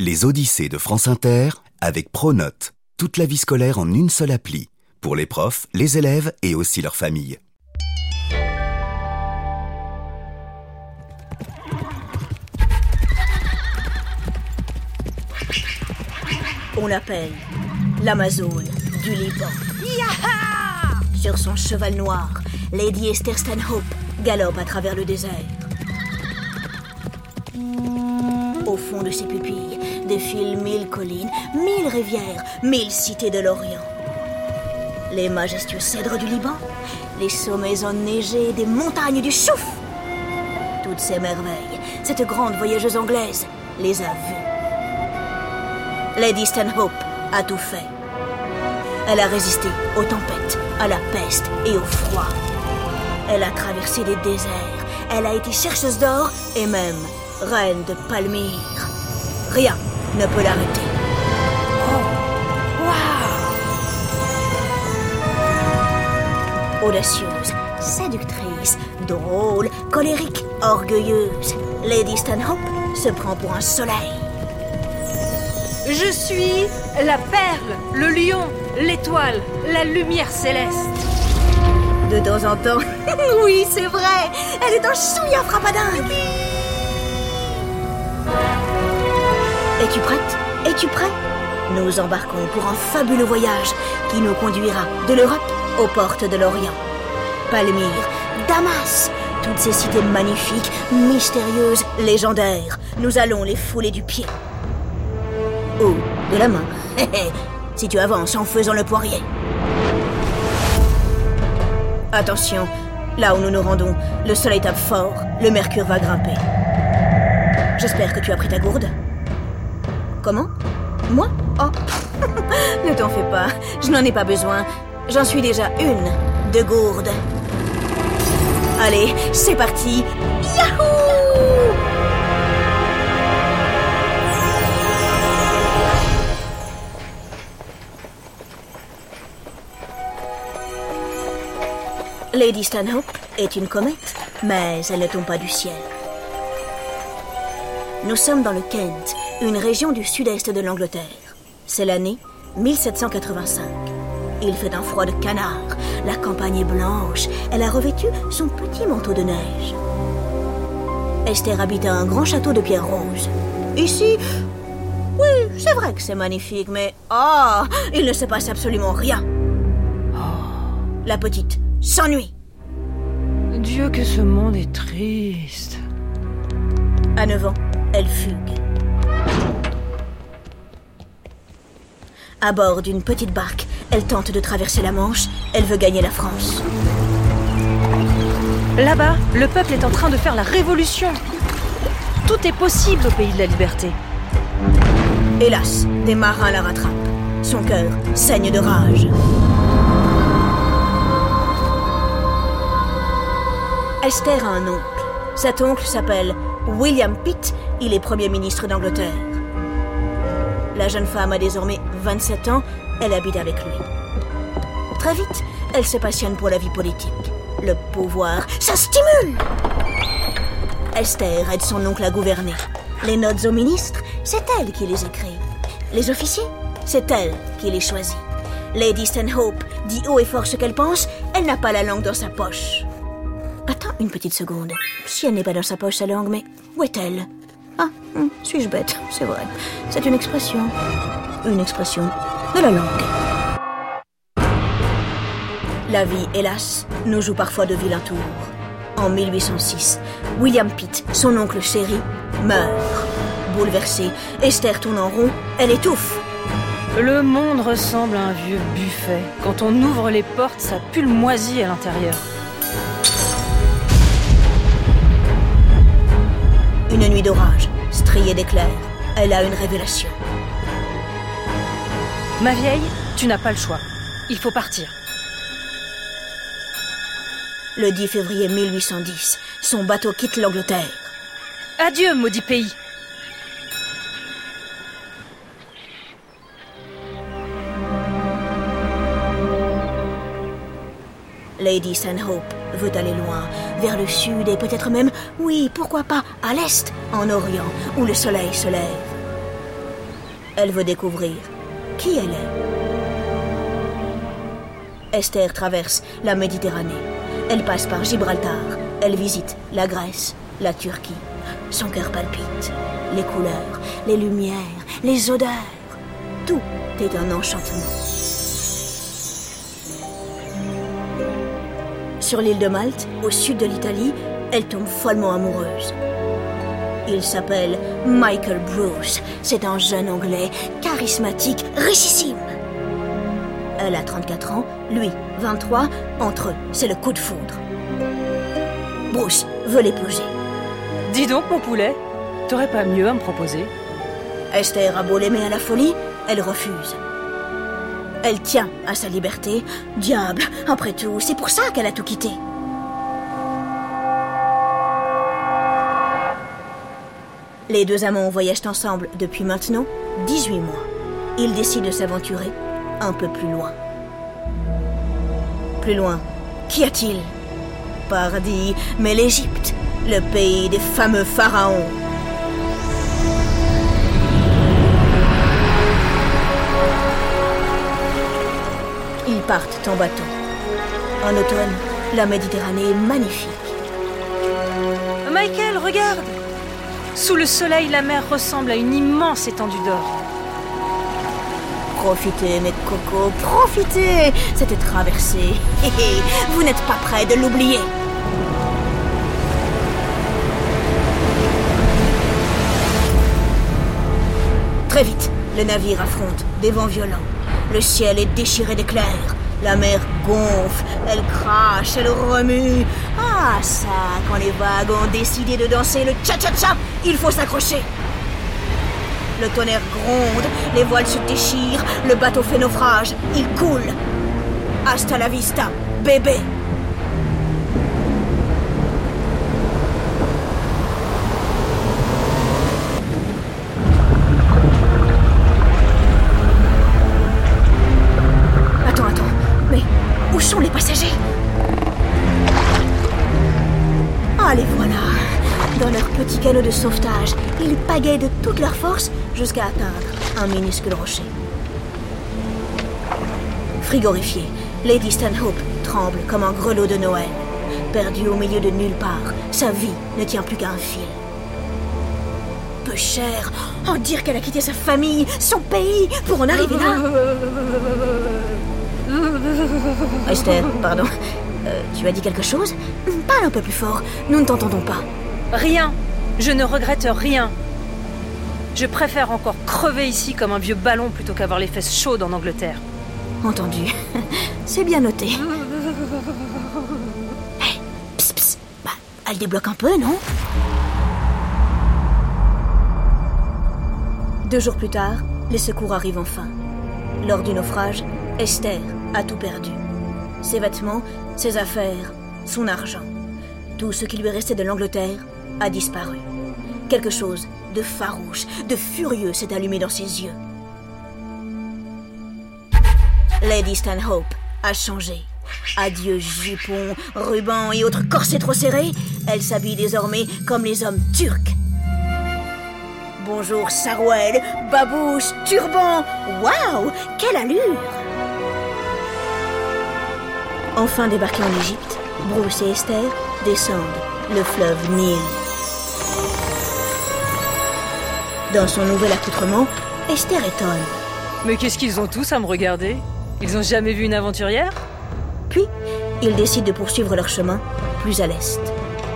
Les Odyssées de France Inter avec Pronote. Toute la vie scolaire en une seule appli. Pour les profs, les élèves et aussi leurs familles. On l'appelle l'Amazone du Liban. Sur son cheval noir, Lady Esther Stanhope galope à travers le désert. Au fond de ses pupilles défilent mille collines, mille rivières, mille cités de l'Orient. Les majestueux cèdres du Liban, les sommets enneigés des montagnes du Chouf. Toutes ces merveilles, cette grande voyageuse anglaise les a vues. Lady Stanhope a tout fait. Elle a résisté aux tempêtes, à la peste et au froid. Elle a traversé des déserts. Elle a été chercheuse d'or et même reine de Palmyre. Rien ne peut l'arrêter. Oh, wow Audacieuse, séductrice, drôle, colérique, orgueilleuse, Lady Stanhope se prend pour un soleil. Je suis la perle, le lion, l'étoile, la lumière céleste. De temps en temps, oui, c'est vrai, elle est un chouïa frappadingue. Es-tu prête? Es-tu prêt? Nous embarquons pour un fabuleux voyage qui nous conduira de l'Europe aux portes de l'Orient. Palmyre, Damas, toutes ces cités magnifiques, mystérieuses, légendaires, nous allons les fouler du pied. Ou de la main, si tu avances en faisant le poirier. Attention, là où nous nous rendons, le soleil tape fort, le mercure va grimper. J'espère que tu as pris ta gourde. Comment Moi Oh Ne t'en fais pas, je n'en ai pas besoin. J'en suis déjà une de gourde. Allez, c'est parti Yahoo Lady Stanhope est une comète, mais elle ne tombe pas du ciel. Nous sommes dans le Kent, une région du sud-est de l'Angleterre. C'est l'année 1785. Il fait un froid de canard, la campagne est blanche, elle a revêtu son petit manteau de neige. Esther habite à un grand château de pierre rose. Ici, oui, c'est vrai que c'est magnifique, mais oh, il ne se passe absolument rien. La petite s'ennuie. Dieu que ce monde est triste. À 9 ans, elle fugue. À bord d'une petite barque, elle tente de traverser la Manche. Elle veut gagner la France. Là-bas, le peuple est en train de faire la révolution. Tout est possible au pays de la liberté. Hélas, des marins la rattrapent. Son cœur saigne de rage. Esther a un oncle. Cet oncle s'appelle William Pitt. Il est Premier ministre d'Angleterre. La jeune femme a désormais 27 ans. Elle habite avec lui. Très vite, elle se passionne pour la vie politique. Le pouvoir, ça stimule Esther aide son oncle à gouverner. Les notes aux ministres, c'est elle qui les écrit. Les officiers, c'est elle qui les choisit. Lady Stanhope dit haut et fort ce qu'elle pense, elle n'a pas la langue dans sa poche. Attends une petite seconde. Si elle n'est pas dans sa poche, sa langue, mais où est-elle? Ah, hum, suis-je bête C'est vrai. C'est une expression. Une expression de la langue. La vie, hélas, nous joue parfois de vilains tours. En 1806, William Pitt, son oncle chéri, meurt. Bouleversée, Esther tourne en rond, elle étouffe. Le monde ressemble à un vieux buffet. Quand on ouvre les portes, ça pue moisi à l'intérieur. Une nuit d'orage, striée d'éclairs, elle a une révélation. Ma vieille, tu n'as pas le choix. Il faut partir. Le 10 février 1810, son bateau quitte l'Angleterre. Adieu, maudit pays. Lady Stanhope veut aller loin, vers le sud et peut-être même, oui, pourquoi pas, à l'est, en Orient, où le soleil se lève. Elle veut découvrir qui elle est. Esther traverse la Méditerranée. Elle passe par Gibraltar. Elle visite la Grèce, la Turquie. Son cœur palpite. Les couleurs, les lumières, les odeurs. Tout est un enchantement. Sur l'île de Malte, au sud de l'Italie, elle tombe follement amoureuse. Il s'appelle Michael Bruce. C'est un jeune Anglais, charismatique, richissime. Elle a 34 ans, lui 23. Entre eux, c'est le coup de foudre. Bruce veut l'épouser. Dis donc, mon poulet, t'aurais pas mieux à me proposer? Esther a beau l'aimer à la folie, elle refuse. Elle tient à sa liberté. Diable, après tout, c'est pour ça qu'elle a tout quitté. Les deux amants voyagent ensemble depuis maintenant 18 mois. Ils décident de s'aventurer un peu plus loin. Plus loin, qu'y a-t-il? Paradis, mais l'Égypte, le pays des fameux pharaons. Ils partent en bateau. En automne, la Méditerranée est magnifique. Michael, regarde Sous le soleil, la mer ressemble à une immense étendue d'or. Profitez, mes cocos, profitez Cette traversée, vous n'êtes pas prêts de l'oublier. Très vite, le navire affronte des vents violents. Le ciel est déchiré d'éclairs. La mer gonfle, elle crache, elle remue. Ah ça, quand les vagues ont décidé de danser le cha-cha-cha, il faut s'accrocher. Le tonnerre gronde, les voiles se déchirent, le bateau fait naufrage, il coule. Hasta la vista, bébé. Où sont les passagers? Ah, les voilà Dans leur petit canot de sauvetage, ils pagaient de toute leur force jusqu'à atteindre un minuscule rocher. Frigorifiée, Lady Stanhope tremble comme un grelot de Noël. Perdue au milieu de nulle part, sa vie ne tient plus qu'à un fil. Peu cher, en dire qu'elle a quitté sa famille, son pays, pour en arriver là. Esther, pardon. Euh, tu as dit quelque chose? Parle un peu plus fort, nous ne t'entendons pas. Rien Je ne regrette rien. Je préfère encore crever ici comme un vieux ballon plutôt qu'avoir les fesses chaudes en Angleterre. Entendu. C'est bien noté. Hey. Bah, elle débloque un peu, non? Deux jours plus tard, les secours arrivent enfin. Lors du naufrage, Esther a tout perdu. Ses vêtements, ses affaires, son argent. Tout ce qui lui restait de l'Angleterre a disparu. Quelque chose de farouche, de furieux s'est allumé dans ses yeux. Lady Stanhope a changé. Adieu jupons, rubans et autres corsets trop serrés, elle s'habille désormais comme les hommes turcs. Bonjour sarouel, babouche, turban, waouh, quelle allure Enfin débarqués en Égypte, Bruce et Esther descendent le fleuve Nil. Dans son nouvel accoutrement, Esther étonne. Mais qu'est-ce qu'ils ont tous à me regarder? Ils ont jamais vu une aventurière? Puis, ils décident de poursuivre leur chemin plus à l'est.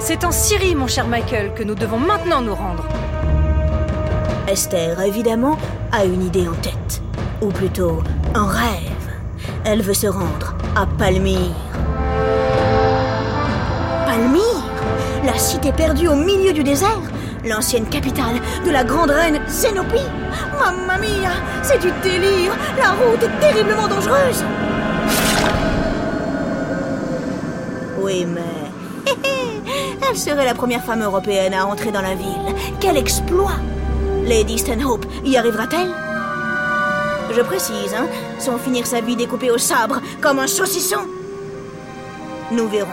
C'est en Syrie, mon cher Michael, que nous devons maintenant nous rendre. Esther, évidemment, a une idée en tête. Ou plutôt, un rêve. Elle veut se rendre à Palmyre. Palmyre La cité perdue au milieu du désert L'ancienne capitale de la grande reine Zénopie Mamma mia C'est du délire La route est terriblement dangereuse Oui, mais... Elle serait la première femme européenne à entrer dans la ville. Quel exploit Lady Stanhope y arrivera-t-elle? Je précise, hein, sans finir sa vie découpée au sabre comme un saucisson. Nous verrons.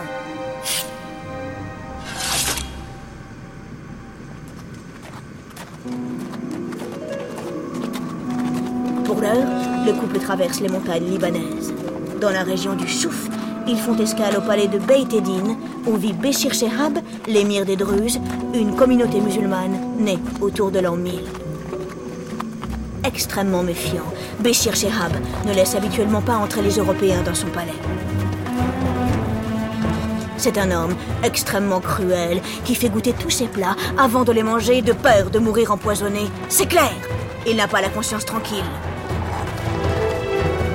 Pour l'heure, le couple traverse les montagnes libanaises. Dans la région du Chouf, ils font escale au palais de Beit Eddin, où vit Béchir Shehab, l'émir des Druzes, une communauté musulmane née autour de l'an 1000. Extrêmement méfiant, Béchir Shehab ne laisse habituellement pas entrer les Européens dans son palais. C'est un homme extrêmement cruel qui fait goûter tous ses plats avant de les manger de peur de mourir empoisonné. C'est clair, il n'a pas la conscience tranquille.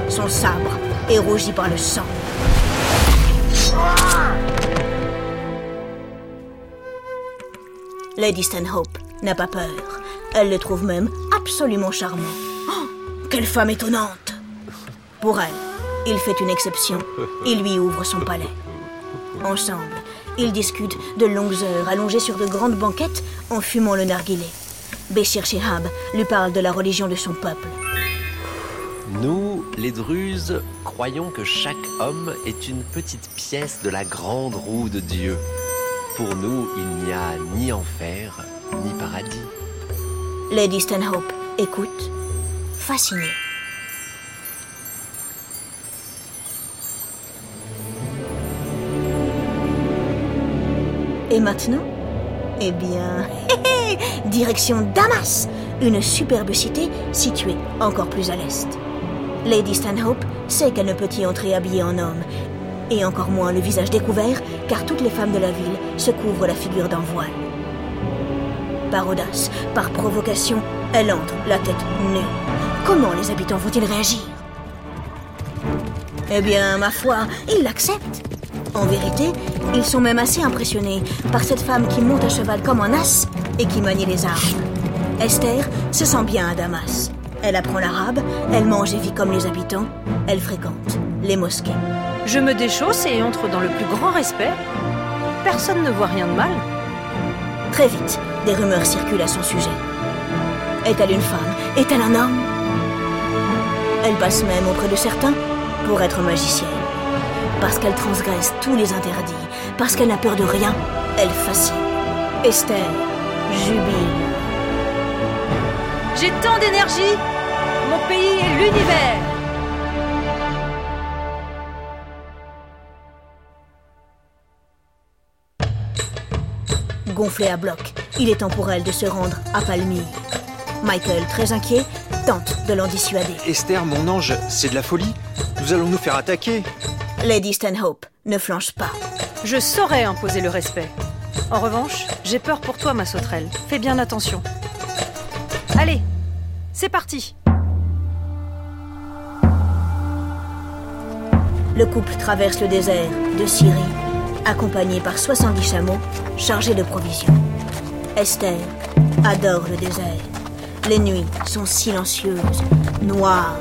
Son sabre est rougi par le sang. Lady Stanhope n'a pas peur. Elle le trouve même absolument charmant. Oh, quelle femme étonnante Pour elle, il fait une exception. Il lui ouvre son palais. Ensemble, ils discutent de longues heures allongés sur de grandes banquettes en fumant le narguilé. Béchir Shihab lui parle de la religion de son peuple. Nous, les Druzes, croyons que chaque homme est une petite pièce de la grande roue de Dieu. Pour nous, il n'y a ni enfer, ni paradis. Lady Stanhope écoute, fascinée. Et maintenant? Eh bien, direction Damas, une superbe cité située encore plus à l'est. Lady Stanhope sait qu'elle ne peut y entrer habillée en homme, et encore moins le visage découvert, car toutes les femmes de la ville se couvrent la figure d'un voile. Par audace, par provocation, elle entre la tête nue. Comment les habitants vont-ils réagir? Eh bien, ma foi, ils l'acceptent. En vérité, ils sont même assez impressionnés par cette femme qui monte à cheval comme un as et qui manie les armes. Esther se sent bien à Damas. Elle apprend l'arabe, elle mange et vit comme les habitants, elle fréquente les mosquées. Je me déchausse et entre dans le plus grand respect. Personne ne voit rien de mal. Très vite, des rumeurs circulent à son sujet. Est-elle une femme? Est-elle un homme? Elle passe même auprès de certains pour être magicienne. Parce qu'elle transgresse tous les interdits, parce qu'elle n'a peur de rien, elle fascine. Esther jubile. J'ai tant d'énergie Mon pays est l'univers Gonflé à bloc, il est temps pour elle de se rendre à Palmyre. Michael, très inquiet, tente de l'en dissuader. Esther, mon ange, c'est de la folie. Nous allons nous faire attaquer. Lady Stanhope ne flanche pas. Je saurais imposer le respect. En revanche, j'ai peur pour toi, ma sauterelle. Fais bien attention. Allez, c'est parti Le couple traverse le désert de Syrie, accompagné par 70 chameaux chargés de provisions. Esther adore le désert. Les nuits sont silencieuses, noires,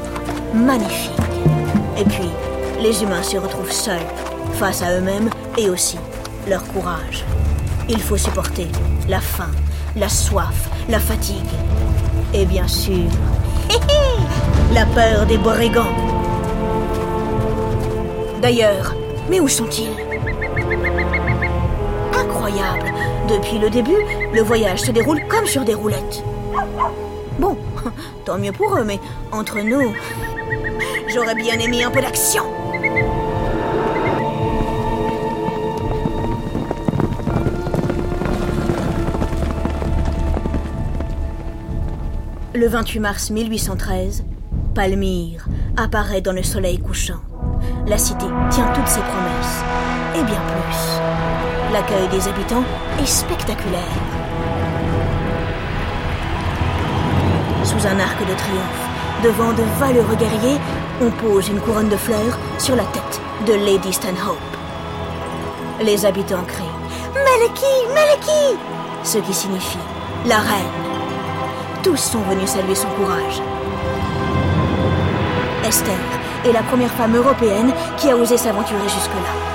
magnifiques. Et puis, les humains se retrouvent seuls, face à eux-mêmes et aussi leur courage. Il faut supporter la faim, la soif, la fatigue. Et bien sûr, la peur des brigands. D'ailleurs, mais où sont-ils? Incroyable. Depuis le début, le voyage se déroule comme sur des roulettes. Bon, tant mieux pour eux, mais entre nous, j'aurais bien aimé un peu d'action. Le 28 mars 1813, Palmyre apparaît dans le soleil couchant. La cité tient toutes ses promesses, et bien plus. L'accueil des habitants est spectaculaire. Sous un arc de triomphe, devant de valeureux guerriers, on pose une couronne de fleurs sur la tête de Lady Stanhope. Les habitants crient Meleki, Meleki ce qui signifie la reine. Tous sont venus saluer son courage. Esther est la première femme européenne qui a osé s'aventurer jusque-là.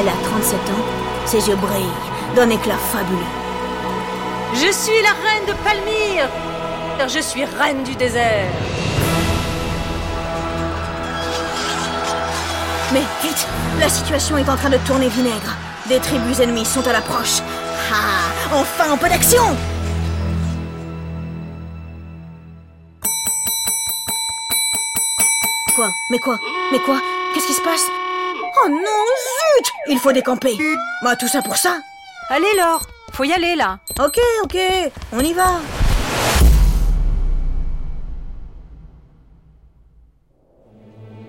Elle a 37 ans, ses yeux brillent d'un éclat fabuleux. Je suis la reine de Palmyre Je suis reine du désert Mais vite, la situation est en train de tourner vinaigre. Des tribus ennemies sont à l'approche. Ah, enfin un peu d'action Quoi? Mais quoi? Mais quoi? Qu'est-ce qui se passe? Oh non, zut Il faut décamper. Bah, tout ça pour ça Allez, Laure Faut y aller, là Ok, ok, on y va.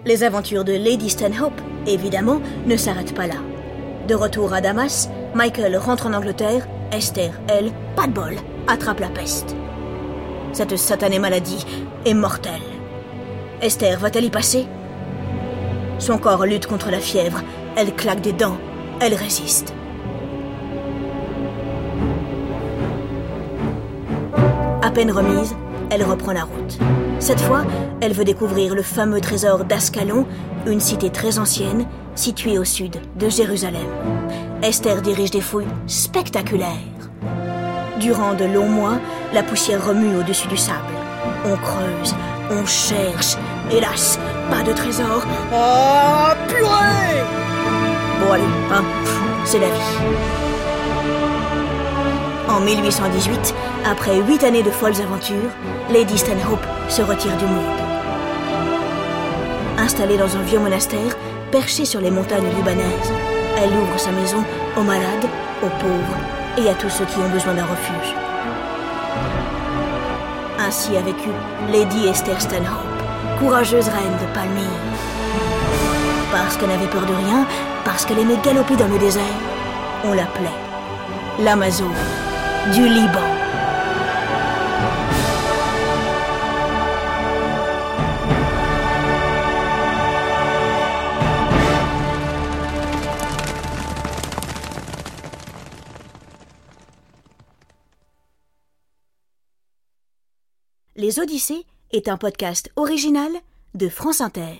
Les aventures de Lady Stanhope, évidemment, ne s'arrêtent pas là. De retour à Damas, Michael rentre en Angleterre, Esther, elle, pas de bol, attrape la peste. Cette satanée maladie est mortelle. Esther va-t-elle y passer? Son corps lutte contre la fièvre, elle claque des dents, elle résiste. À peine remise, elle reprend la route. Cette fois, elle veut découvrir le fameux trésor d'Ascalon, une cité très ancienne, située au sud de Jérusalem. Esther dirige des fouilles spectaculaires. Durant de longs mois, la poussière remue au-dessus du sable. On creuse, on cherche. Hélas, pas de trésor. Oh, purée Bon allez, hein, c'est la vie. En 1818, après huit années de folles aventures, Lady Stanhope se retire du monde. Installée dans un vieux monastère, perché sur les montagnes libanaises, elle ouvre sa maison aux malades, aux pauvres et à tous ceux qui ont besoin d'un refuge. Ainsi a vécu Lady Esther Stanhope, courageuse reine de Palmyre. Parce qu'elle n'avait peur de rien, parce qu'elle aimait galoper dans le désert, on l'appelait l'Amazone du Liban. Les Odyssées est un podcast original de France Inter.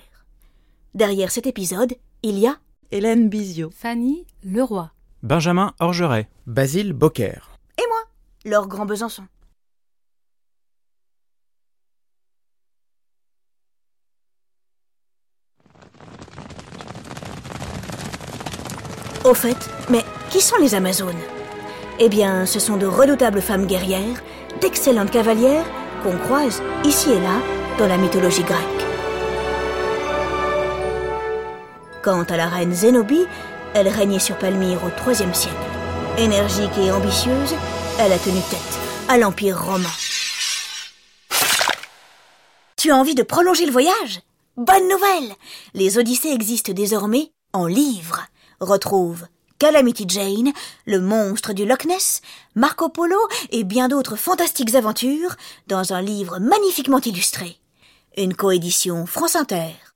Derrière cet épisode, il y a Hélène Bizio, Fanny Leroy. Benjamin Orgeret, Basile Bocquer. et moi, Laure Grand Besançon. Au fait, mais qui sont les Amazones? Eh bien, ce sont de redoutables femmes guerrières, d'excellentes cavalières qu'on croise ici et là dans la mythologie grecque. Quant à la reine Zénobie, elle régnait sur Palmyre au IIIe siècle. Énergique et ambitieuse, elle a tenu tête à l'Empire romain. Tu as envie de prolonger le voyage? Bonne nouvelle Les Odyssées existent désormais en livres. Retrouve Calamity Jane, le monstre du Loch Ness, Marco Polo et bien d'autres fantastiques aventures dans un livre magnifiquement illustré. Une coédition France Inter.